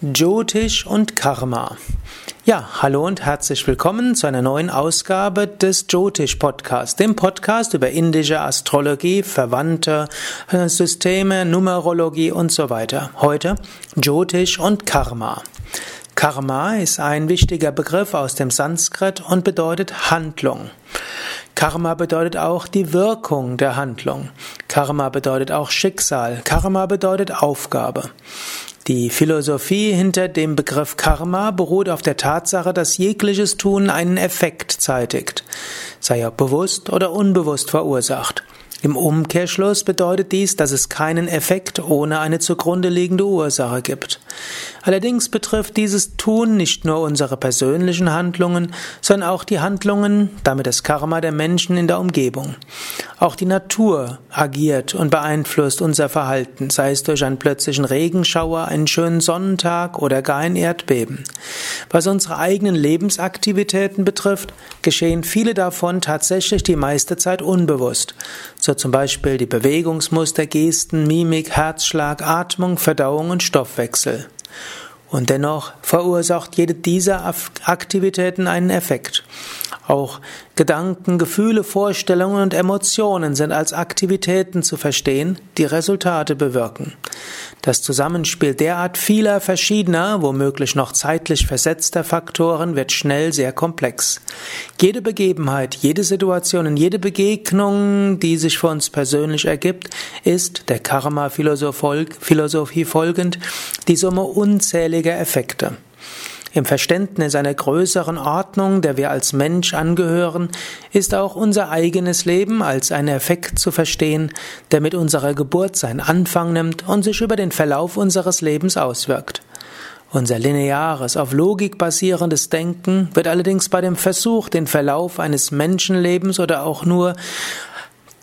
Jyotish und Karma. Ja, hallo und herzlich willkommen zu einer neuen Ausgabe des Jyotish Podcasts, dem Podcast über indische Astrologie, verwandte äh, Systeme, Numerologie und so weiter. Heute Jyotish und Karma. Karma ist ein wichtiger Begriff aus dem Sanskrit und bedeutet Handlung. Karma bedeutet auch die Wirkung der Handlung. Karma bedeutet auch Schicksal. Karma bedeutet Aufgabe. Die Philosophie hinter dem Begriff Karma beruht auf der Tatsache, dass jegliches Tun einen Effekt zeitigt, sei er bewusst oder unbewusst verursacht. Im Umkehrschluss bedeutet dies, dass es keinen Effekt ohne eine zugrunde liegende Ursache gibt. Allerdings betrifft dieses Tun nicht nur unsere persönlichen Handlungen, sondern auch die Handlungen, damit das Karma der Menschen in der Umgebung. Auch die Natur agiert und beeinflusst unser Verhalten, sei es durch einen plötzlichen Regenschauer, einen schönen Sonnentag oder gar ein Erdbeben. Was unsere eigenen Lebensaktivitäten betrifft, geschehen viele davon tatsächlich die meiste Zeit unbewusst so zum Beispiel die Bewegungsmuster, Gesten, Mimik, Herzschlag, Atmung, Verdauung und Stoffwechsel. Und dennoch verursacht jede dieser Aktivitäten einen Effekt. Auch Gedanken, Gefühle, Vorstellungen und Emotionen sind als Aktivitäten zu verstehen, die Resultate bewirken. Das Zusammenspiel derart vieler verschiedener, womöglich noch zeitlich versetzter Faktoren wird schnell sehr komplex. Jede Begebenheit, jede Situation und jede Begegnung, die sich für uns persönlich ergibt, ist der Karma-Philosophie folgend die Summe unzähliger Effekte. Im Verständnis einer größeren Ordnung, der wir als Mensch angehören, ist auch unser eigenes Leben als ein Effekt zu verstehen, der mit unserer Geburt seinen Anfang nimmt und sich über den Verlauf unseres Lebens auswirkt. Unser lineares, auf Logik basierendes Denken wird allerdings bei dem Versuch, den Verlauf eines Menschenlebens oder auch nur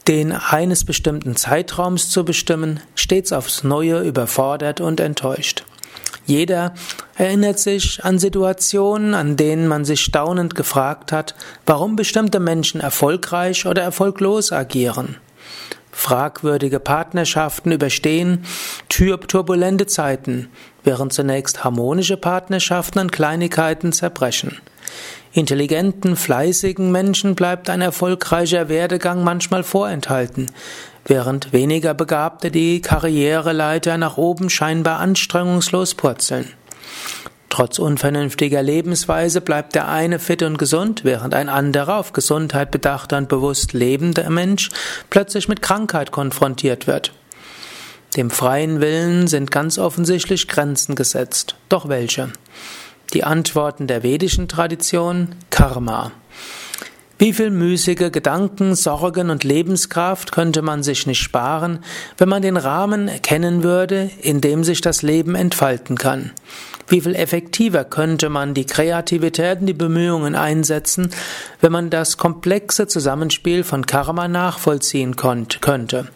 den eines bestimmten Zeitraums zu bestimmen, stets aufs Neue überfordert und enttäuscht. Jeder erinnert sich an Situationen, an denen man sich staunend gefragt hat, warum bestimmte Menschen erfolgreich oder erfolglos agieren. Fragwürdige Partnerschaften überstehen turbulente Zeiten, während zunächst harmonische Partnerschaften an Kleinigkeiten zerbrechen. Intelligenten, fleißigen Menschen bleibt ein erfolgreicher Werdegang manchmal vorenthalten, während weniger Begabte die Karriereleiter nach oben scheinbar anstrengungslos purzeln. Trotz unvernünftiger Lebensweise bleibt der eine fit und gesund, während ein anderer auf Gesundheit bedachter und bewusst lebender Mensch plötzlich mit Krankheit konfrontiert wird. Dem freien Willen sind ganz offensichtlich Grenzen gesetzt. Doch welche? Die Antworten der vedischen Tradition Karma. Wie viel müßige Gedanken, Sorgen und Lebenskraft könnte man sich nicht sparen, wenn man den Rahmen erkennen würde, in dem sich das Leben entfalten kann? Wie viel effektiver könnte man die Kreativität und die Bemühungen einsetzen, wenn man das komplexe Zusammenspiel von Karma nachvollziehen könnte?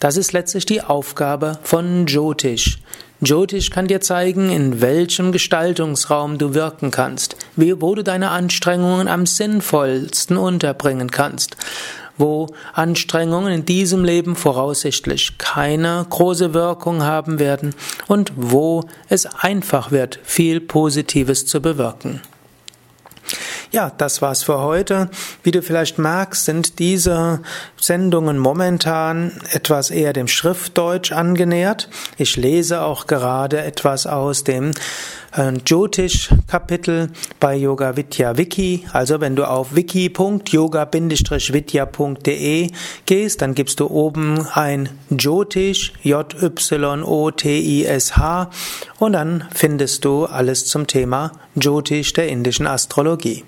Das ist letztlich die Aufgabe von Jyotish. Jyotish kann dir zeigen, in welchem Gestaltungsraum du wirken kannst, wo du deine Anstrengungen am sinnvollsten unterbringen kannst, wo Anstrengungen in diesem Leben voraussichtlich keine große Wirkung haben werden und wo es einfach wird, viel Positives zu bewirken. Ja, das war's für heute. Wie du vielleicht merkst, sind diese Sendungen momentan etwas eher dem Schriftdeutsch angenähert. Ich lese auch gerade etwas aus dem äh, Jyotish-Kapitel bei Yoga Vidya Wiki. Also wenn du auf wiki.yoga-vidya.de gehst, dann gibst du oben ein Jyotish, J-Y-O-T-I-S-H und dann findest du alles zum Thema Jyotish der indischen Astrologie.